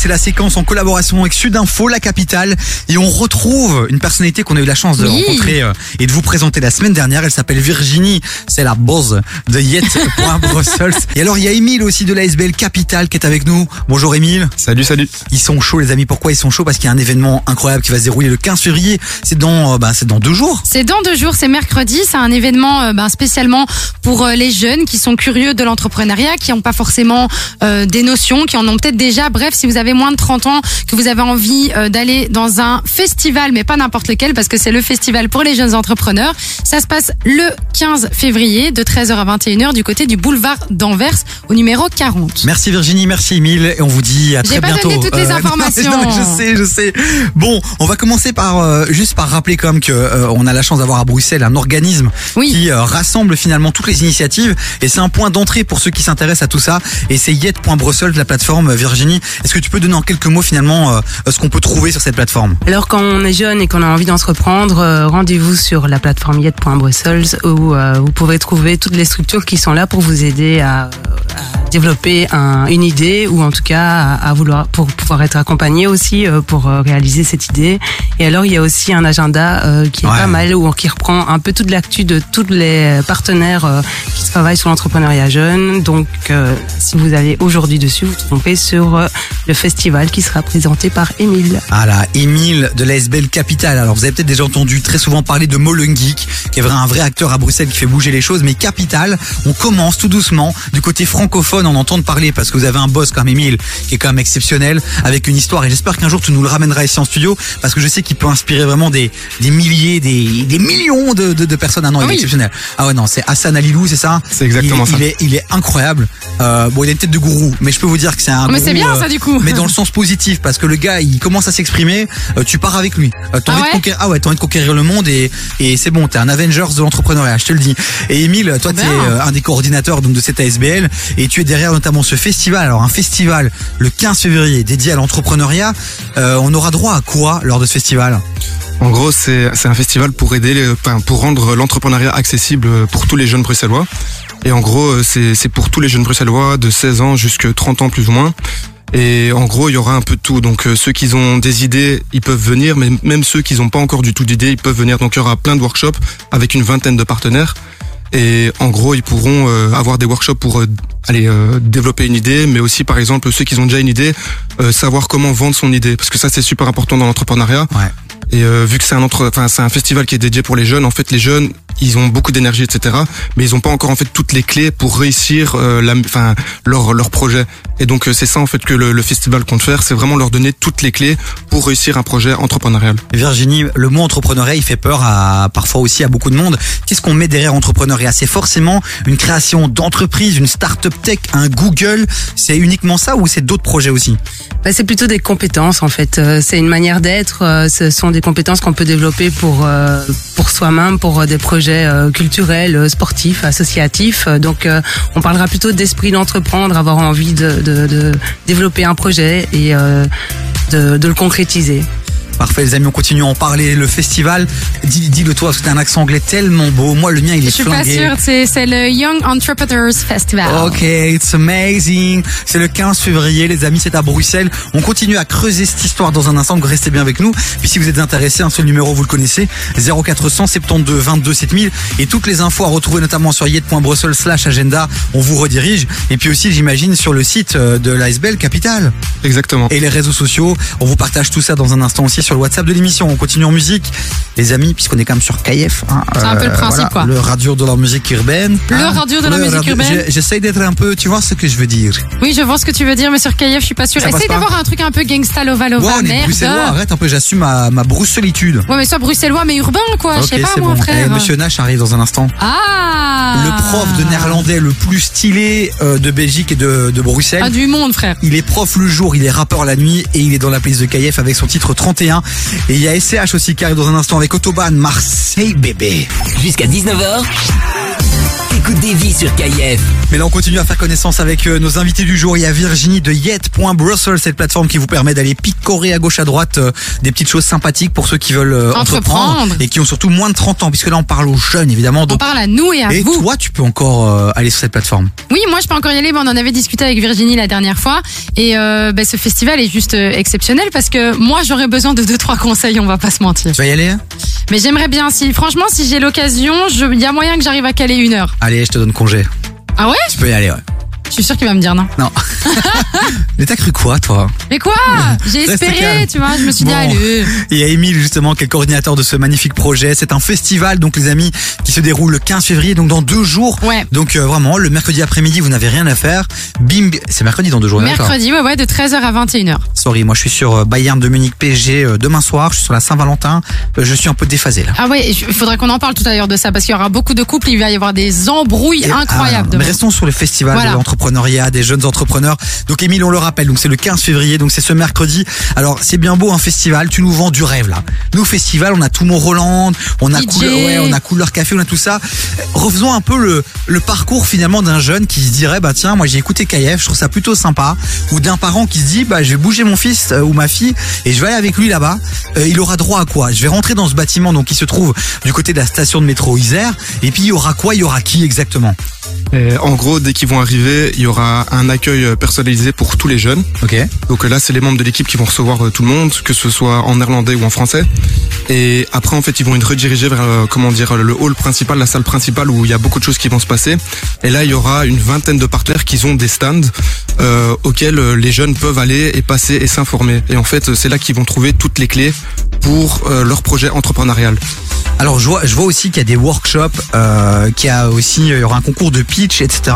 c'est la séquence en collaboration avec Sudinfo, la capitale, et on retrouve une personnalité qu'on a eu la chance de Oui. rencontrer euh, et de vous présenter la semaine dernière. Elle s'appelle Virginie, c'est la boss de Yet.Brussels. et alors il y a Émile aussi de la SBL Capitale qui est avec nous. Bonjour Émile. Salut, salut. Ils sont chauds les amis. Pourquoi ils sont chauds? Parce qu'il y a un événement incroyable qui va se dérouler le 15 février. C'est dans, euh, bah, c'est dans deux jours. C'est dans deux jours, c'est mercredi. C'est un événement euh, ben, spécialement pour les jeunes qui sont curieux de l'entrepreneuriat, qui n'ont pas forcément euh, des notions, qui en ont peut-être déjà. Bref, si vous avez moins de 30 ans, que vous avez envie euh, d'aller dans un festival, mais pas n'importe lequel, parce que c'est le festival pour les jeunes entrepreneurs. Ça se passe le 15 février de 13h à 21h du côté du boulevard d'Anvers au numéro 40. Merci Virginie, merci Émile, et on vous dit à J'ai très pas bientôt. donné toutes les non, informations. non, je sais, je sais. Bon, on va commencer par euh, juste par rappeler quand même que euh, on a la chance d'avoir à Bruxelles un organisme Oui. qui euh, rassemble finalement toutes les initiatives, et c'est un point d'entrée pour ceux qui s'intéressent à tout ça. Et c'est yet.brussels, la plateforme. Virginie, est-ce que tu peux donner en quelques mots finalement euh, ce qu'on peut trouver sur cette plateforme Alors quand on est jeune et qu'on a envie d'entreprendre, euh, rendez-vous sur la plateforme yet.brussels où euh, vous pourrez trouver toutes les structures qui sont là pour vous aider à développer un- une idée ou en tout cas à, à vouloir pour pouvoir être accompagné aussi euh, pour euh, réaliser cette idée. Et alors il y a aussi un agenda euh, qui est Ouais. pas mal où qui reprend un peu toute l'actu de tous les partenaires euh, qui travaillent sur l'entrepreneuriat jeune. Donc euh, si vous allez aujourd'hui dessus, vous trompez sur euh, le festival qui sera présenté par Émile. Ah là, Émile de la SBL Capital. Alors vous avez peut-être déjà entendu très souvent parler de Molengeek, qui est vrai un vrai acteur à Bruxelles qui fait bouger les choses. Mais Capital, on commence tout doucement du côté francophone en entendre parler parce que vous avez un boss comme Émile qui est quand même exceptionnel avec une histoire. Et j'espère qu'un jour tu nous le ramèneras ici en studio parce que je sais qu'il peut inspirer vraiment des, des milliers, des, des millions de, de, de personnes. Ah non, il est Oui. exceptionnel. Ah ouais non, c'est Hassan Alilou, c'est ça? C'est exactement il, ça. Il est, il est incroyable. Euh, bon, il a une tête de gourou, mais je peux vous dire que c'est un. Mais gourou, c'est bien euh, ça du coup. mais dans le sens positif parce que le gars il commence à s'exprimer euh, tu pars avec lui euh, t'as Ah envie ouais? de conquérir ah ouais envie de conquérir le monde et et c'est bon t'es un Avengers de l'entrepreneuriat je te le dis et Émile toi Trop tu es bien. euh, un des coordinateurs donc de cette ASBL et tu es derrière notamment ce festival alors un festival le 15 février dédié à l'entrepreneuriat Euh, on aura droit à quoi lors de ce festival? En gros, c'est un festival pour aider, pour rendre l'entrepreneuriat accessible pour tous les jeunes bruxellois. Et en gros, euh, c'est c'est pour tous les jeunes bruxellois de 16 ans jusqu'à 30 ans plus ou moins. Et en gros, il y aura un peu de tout. Donc euh, ceux qui ont des idées, ils peuvent venir, mais même ceux qui n'ont pas encore du tout d'idées, ils peuvent venir. Donc il y aura plein de workshops avec une vingtaine de partenaires. Et en gros, ils pourront euh, avoir des workshops pour euh, aller euh, développer une idée, mais aussi par exemple ceux qui ont déjà une idée, euh, savoir comment vendre son idée, parce que ça c'est super important dans l'entrepreneuriat. Ouais. Et euh, vu que c'est un entre, enfin c'est un festival qui est dédié pour les jeunes, en fait les jeunes ils ont beaucoup d'énergie etc. Mais ils ont pas encore en fait toutes les clés pour réussir euh, la, enfin leur leur projet. Et donc euh, c'est ça en fait que le, le festival compte faire, c'est vraiment leur donner toutes les clés pour réussir un projet entrepreneurial. Virginie, le mot entrepreneuriat, il fait peur à parfois aussi à beaucoup de monde. Qu'est-ce qu'on met derrière entrepreneuriat? C'est forcément une création d'entreprise, une start-up tech, un Google. C'est uniquement ça ou c'est d'autres projets aussi? Bah, c'est plutôt des compétences en fait. Euh, C'est une manière d'être. euh, Ce sont des compétences qu'on peut développer pour euh, pour soi-même, pour des projets euh, culturels, euh, sportifs, associatifs. Euh, Donc, on parlera plutôt d'esprit d'entreprendre, avoir envie de, développer un projet et de le concrétiser. Parfait, les amis, on continue à en parler. Le festival, dis- dis-le toi, parce que t'as un accent anglais tellement beau. Moi, le mien, il est Je suis pas flingué. sûre, c'est c'est le Young Entrepreneurs Festival. Ok, it's amazing. C'est le 15 février, les amis, c'est à Bruxelles. On continue à creuser cette histoire dans un instant, donc restez bien avec nous. Puis si vous êtes intéressé, un seul numéro, vous le connaissez, 0400 72 22 7000. Et toutes les infos à retrouver notamment sur yet.brussels slash agenda, on vous redirige. Et puis aussi, j'imagine, sur le site euh, de l'ASBL Capital. Exactement. Et les réseaux sociaux, on vous partage tout ça dans un instant aussi sur le WhatsApp de l'émission. On continue en musique. Les amis, puisqu'on est quand même sur KF. Hein, C'est un peu le principe, quoi. Le radio de la musique urbaine. Le Hein, radio de la musique radio- urbaine. J'essaye d'être un peu, tu vois ce que je veux dire. Oui, je vois ce que tu veux dire, mais sur KF, je suis pas passe Essaye d'avoir un truc un peu gangsta lova Ouais, lova, on est bruxellois, arrête un peu, j'assume ma, ma. Ouais, mais soit bruxellois, mais urbain, quoi. je ok, sais pas, c'est moi, bon. frère. Eh, Monsieur Nash arrive dans un instant. Ah Le prof de néerlandais le plus stylé euh, de Belgique et de, de Bruxelles. Ah, du monde, frère. Il est prof le jour, il est rappeur la nuit et il est dans la playlist de KF avec son titre 31. Et il y a SCH aussi qui arrive dans un instant avec Autobahn, Marseille bébé. Jusqu'à 19h, Écoute des vies sur KIF. Mais là, on continue à faire connaissance avec euh, nos invités du jour. Il y a Virginie de Yet.Brussels, cette plateforme qui vous permet d'aller picorer à gauche à droite euh, des petites choses sympathiques pour ceux qui veulent euh, entreprendre. Entreprendre. et qui ont surtout moins de 30 ans, puisque là, on parle aux jeunes, évidemment. On parle à nous et à et vous. toi, tu peux encore euh, aller sur cette plateforme. Oui, moi je peux encore y aller. mais on en avait discuté avec Virginie la dernière fois. Et euh, ben, ce festival est juste euh, exceptionnel parce que moi j'aurais besoin de deux trois conseils. On va pas se mentir. Tu vas y aller hein? Mais j'aimerais bien. Si franchement, si j'ai l'occasion, je- il y a moyen que j'arrive à caler une heure. Allez, je te donne congé. Ah ouais Tu peux y aller, ouais. Je suis sûre qu'il va me dire non. Non. Mais t'as cru quoi, toi? Mais quoi? J'ai Reste calme. espéré, tu vois. Je me suis dit Bon. allez. Il y a Émile justement qui est le coordinateur de ce magnifique projet. C'est un festival donc les amis qui se déroule le 15 février donc dans deux jours. Ouais. Donc euh, vraiment le mercredi après-midi vous n'avez rien à faire. Bim, c'est mercredi dans deux jours. d'accord Mercredi, ouais, ouais, de 13h à 21h. Moi je suis sur euh, Bayern de Munich PSG euh, demain soir. Je suis sur la Saint-Valentin. Euh, Je suis un peu déphasé là. Ah ouais, il faudrait qu'on en parle tout à l'heure de ça parce qu'il y aura beaucoup de couples, il va y avoir des embrouilles Et, incroyables. ah, mais restons sur le festival Voilà. de l'entrepreneuriat, des jeunes entrepreneurs. Donc Émile, on le rappelle, donc c'est le 15 février, donc c'est ce mercredi. Alors c'est bien beau un festival, tu nous vends du rêve là. Nous festival, on a tout Roland, on a DJ. couleur, ouais, on a couleur café, on a tout ça. Refaisons un peu le, le parcours finalement d'un jeune qui se dirait bah tiens, moi j'ai écouté KF, je trouve ça plutôt sympa, ou d'un parent qui se dit bah je vais bouger mon fils euh, ou ma fille et je vais aller avec lui là-bas. Euh, il aura droit à quoi? Je vais rentrer dans ce bâtiment donc qui se trouve du côté de la station de métro Isère et puis il y aura quoi? Il y aura qui exactement? Et en gros, dès qu'ils vont arriver, il y aura un accueil euh, personnalisé pour tous les jeunes. Ok. Donc euh, là, c'est les membres de l'équipe qui vont recevoir euh, tout le monde, que ce soit en néerlandais ou en français. Et après, en fait, ils vont être redirigés vers, euh, comment dire, le hall principal, la salle principale où il y a beaucoup de choses qui vont se passer. Et là, il y aura une vingtaine de partenaires qui ont des stands euh, auxquels euh, les jeunes peuvent aller et passer et s'informer. Et en fait, c'est là qu'ils vont trouver toutes les clés pour euh, leur projet entrepreneurial. Alors je vois, je vois aussi qu'il y a des workshops, euh, qu'il y a aussi il y aura un concours de pitch, etc.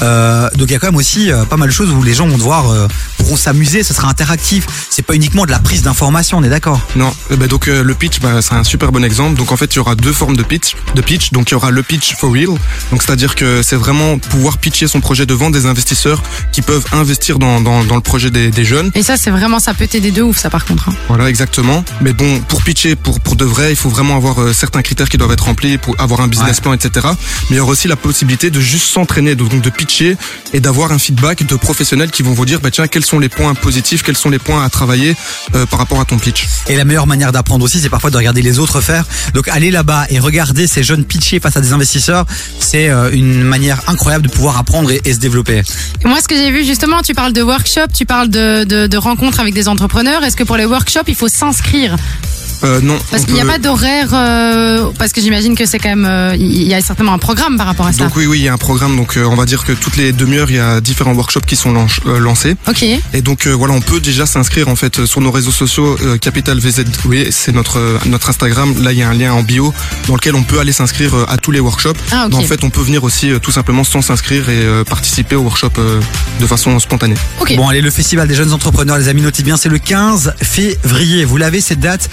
Euh, donc il y a quand même aussi euh, pas mal de choses où les gens vont devoir euh, pourront s'amuser, ce sera interactif. C'est pas uniquement de la prise d'information, on est d'accord? Non, eh ben donc le pitch, bah, c'est un super bon exemple. Donc en fait, il y aura deux formes de pitch. De pitch. Donc il y aura le pitch for real. Donc c'est-à-dire que c'est vraiment pouvoir pitcher son projet devant des investisseurs qui peuvent investir dans, dans, dans le projet des, des jeunes. Et ça, c'est vraiment, ça peut t'aider de ouf, ça par contre. hein. Voilà, exactement. Mais bon, pour pitcher pour, pour de vrai, il faut vraiment avoir euh, certains critères qui doivent être remplis pour avoir un business Ouais. plan, etc. Mais il y aura aussi la possibilité de juste s'entraîner, donc de pitcher et d'avoir un feedback de professionnels qui vont vous dire, bah tiens, quels sont les points positifs, quels sont les points à travailler euh, par rapport à ton pitch. Et la meilleure manière d'apprendre aussi, c'est parfois de regarder les autres faire. Donc aller là-bas et regarder ces jeunes pitcher face à des investisseurs, c'est euh, une manière incroyable de pouvoir apprendre et, et se développer. Et moi, ce que j'ai vu justement, tu parles de workshop, tu parles de, de, de rencontres avec des entrepreneurs. Est-ce que pour les workshops, il faut s'inscrire? Euh, non. Parce on qu'il n'y a peut- pas d'horaire, euh, parce que j'imagine que c'est quand même, euh, il y a certainement un programme par rapport à ça. Donc oui, oui, il y a un programme. Donc euh, on va dire que toutes les demi-heures, il y a différents workshops qui sont lanc- euh, lancés. Ok. Et donc euh, voilà, on peut déjà s'inscrire en fait sur nos réseaux sociaux. Euh, Capital VZ, oui, c'est notre euh, notre Instagram. Là, il y a un lien en bio dans lequel on peut aller s'inscrire euh, à tous les workshops. Ah, ok. Mais En fait, on peut venir aussi euh, tout simplement sans s'inscrire et euh, participer au workshop de façon spontanée. Bon, allez, le festival des jeunes entrepreneurs, les amis, notez bien, c'est le 15 février. Vous l'avez cette date?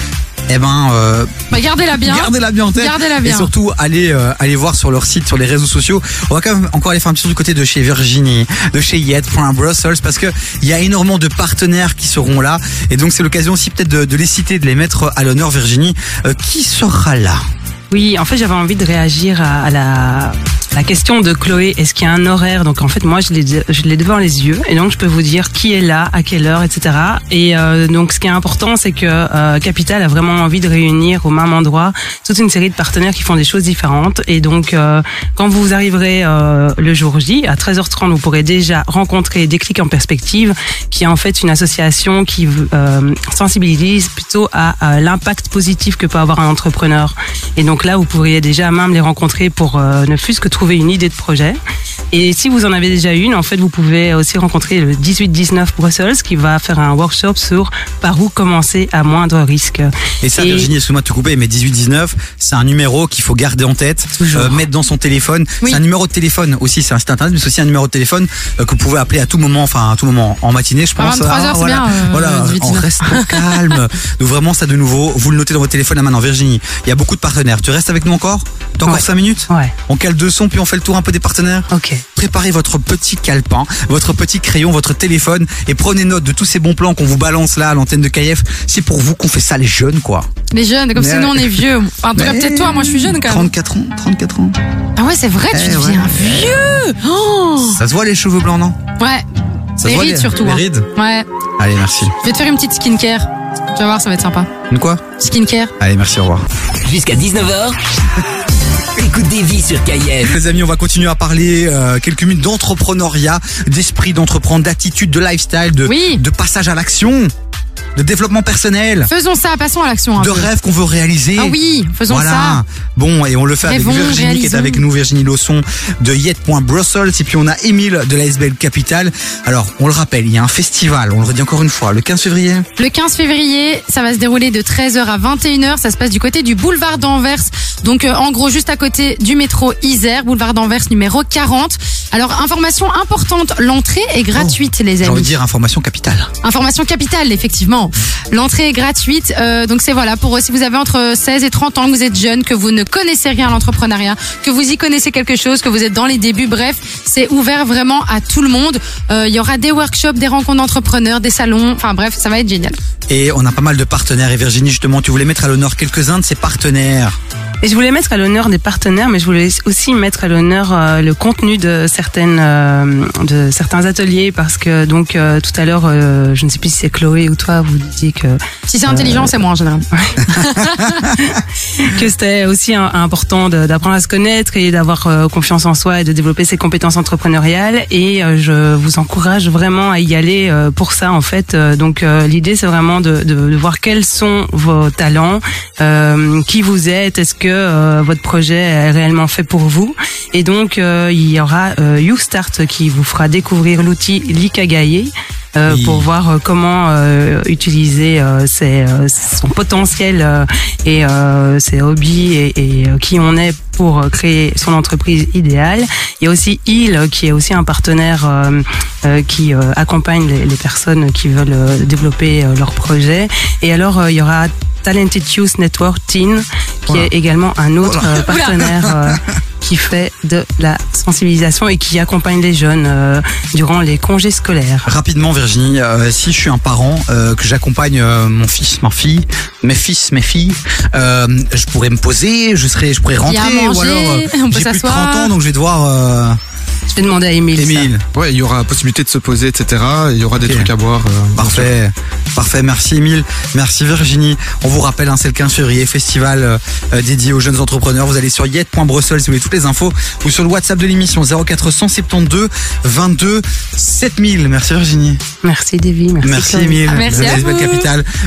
Eh ben, euh, Bah, gardez-la bien. Gardez-la bien en tête. Gardez-la Et bien. surtout, allez, euh, allez voir sur leur site, sur les réseaux sociaux. On va quand même encore aller faire un petit tour du côté de chez Virginie, de chez Yet.Brussels, parce que il y a énormément de partenaires qui seront là. Et donc, c'est l'occasion aussi peut-être de, de les citer, de les mettre à l'honneur, Virginie. Euh, qui sera là? Oui, en fait, j'avais envie de réagir à, la, la question de Chloé. Est-ce qu'il y a un horaire? Donc, en fait, moi, je l'ai, devant les yeux, et donc je peux vous dire qui est là, à quelle heure, etc. Et euh, donc, ce qui est important, c'est que euh, Capital a vraiment envie de réunir au même endroit toute une série de partenaires qui font des choses différentes. Et donc, euh, quand vous arriverez euh, le jour J, à 13h30, vous pourrez déjà rencontrer Déclic en perspective, qui est en fait une association qui euh, sensibilise plutôt à, à l'impact positif que peut avoir un entrepreneur. Et donc là, vous pourriez déjà même les rencontrer pour euh, ne fût-ce que trouver une idée de projet. Et si vous en avez déjà une, en fait, vous pouvez aussi rencontrer le 18-19 Brussels qui va faire un workshop sur par où commencer à moindre risque. Et ça, Et- Virginie, excuse-moi de te couper, mais 1819, c'est un numéro qu'il faut garder en tête, euh, mettre dans son téléphone. Oui. C'est un numéro de téléphone aussi, c'est un site internet, mais c'est aussi un numéro de téléphone euh, que vous pouvez appeler à tout moment, enfin à tout moment en matinée, je À pense. 23 heures, c'est voilà, bien, euh, voilà, 18, en 19. restant calme. Donc vraiment, ça de nouveau, vous le notez dans votre téléphone à maintenant, Virginie. Il y a beaucoup de partenaires. Tu restes avec nous encore? T'as encore Ouais. 5 minutes? Ouais, On cale deux sons, puis on fait le tour un peu des partenaires? Ok. Préparez votre petit calepin, votre petit crayon, votre téléphone et prenez note de tous ces bons plans qu'on vous balance là à l'antenne de KF. C'est pour vous qu'on fait ça les jeunes quoi. Les jeunes, comme Mais- si nous on est vieux. Enfin, en tout cas, peut-être toi, moi je suis jeune quand même. 34 ans, 34 ans. Ah ouais, c'est vrai, tu Eh, deviens ouais. vieux. Oh Ça se voit les cheveux blancs non? Ouais, Ça Les se voit rides, surtout, Les hein. rides? Ouais. Allez merci. Je vais te faire une petite skincare. Tu vas voir, ça va être sympa. Une quoi? Skincare. Allez merci au revoir. Jusqu'à 19h, écoute des vies sur KF. Les amis, on va continuer à parler euh, quelques minutes d'entrepreneuriat, d'esprit d'entreprendre, d'attitude, de lifestyle, de, Oui. de passage à l'action, de développement personnel, Faisons ça, passons à l'action un de peu. rêves qu'on veut réaliser. Ah oui, faisons voilà. ça. Bon, et on le fait avec Virginie qui est avec nous, Virginie Lawson de Yet.Brussels. Et puis on a Émile de la SBL Capital. Alors, on le rappelle, il y a un festival, on le redit encore une fois, le 15 février. Le 15 février, ça va se dérouler de 13h à 21h. Ça se passe du côté du boulevard d'Anvers. Donc, euh, en gros, juste à côté du métro Isère, boulevard d'Anvers numéro 40. Alors, information importante, l'entrée est gratuite, les J'ai amis. envie de dire information capitale. Information capitale, effectivement. L'entrée est gratuite. euh, donc c'est voilà, pour si vous avez entre 16 et 30 ans, que vous êtes jeune, que vous ne connaissez rien à l'entrepreneuriat, que vous y connaissez quelque chose, que vous êtes dans les débuts, bref, c'est ouvert vraiment à tout le monde. Euh, Il y aura des workshops, des rencontres d'entrepreneurs, des salons, enfin bref, ça va être génial. Et on a pas mal de partenaires. Et Virginie, justement, tu voulais mettre à l'honneur quelques-uns de ces partenaires. Et je voulais mettre à l'honneur des partenaires, mais je voulais aussi mettre à l'honneur euh, le contenu de certaines euh, de certains ateliers parce que donc euh, tout à l'heure, euh, je ne sais plus si c'est Chloé ou toi, vous disiez que Si c'est intelligent, c'est moi en général. que c'était aussi un- important d'apprendre à se connaître et d'avoir euh, confiance en soi et de développer ses compétences entrepreneuriales. Et euh, je vous encourage vraiment à y aller euh, pour ça en fait. Euh, Donc euh, l'idée c'est vraiment de, de, de voir quels sont vos talents, euh, qui vous êtes, est-ce que euh, votre projet est réellement fait pour vous. Et donc euh, il y aura euh, YouStart qui vous fera découvrir l'outil Likagaye. euh, Oui. pour voir euh, comment euh, utiliser euh, ses, son potentiel et ses hobbies et, et, qui on est pour créer son entreprise idéale. Il y a aussi Il qui est aussi un partenaire qui accompagne les, les personnes qui veulent développer leur projet. Et alors il y aura Talented Youth Network Teen qui Voilà. est également un autre Voilà. partenaire qui fait de la sensibilisation et qui accompagne les jeunes euh, durant les congés scolaires. Rapidement, Virginie, euh, si je suis un parent, euh, que j'accompagne euh, mon fils, ma fille, mes fils, mes filles, euh, je pourrais me poser, je serais, je pourrais rentrer, ou manger, alors euh, on peut j'ai plus de s'asseoir. 30 ans, donc je vais devoir. Je vais demander à Émile. ça. Émile, Ouais, il y aura possibilité de se poser, etc. Il y aura des trucs à boire. euh. Parfait, parfait. Merci Émile, merci Virginie. On vous rappelle, hein, c'est le 15 février, festival euh, euh, dédié aux jeunes entrepreneurs. Vous allez sur yet.brussels si vous voulez toutes les infos ou sur le WhatsApp de l'émission 0472 22 7000. Merci Virginie. Merci Davy. Merci, Merci. Émile. Ah, merci à vous. Capital.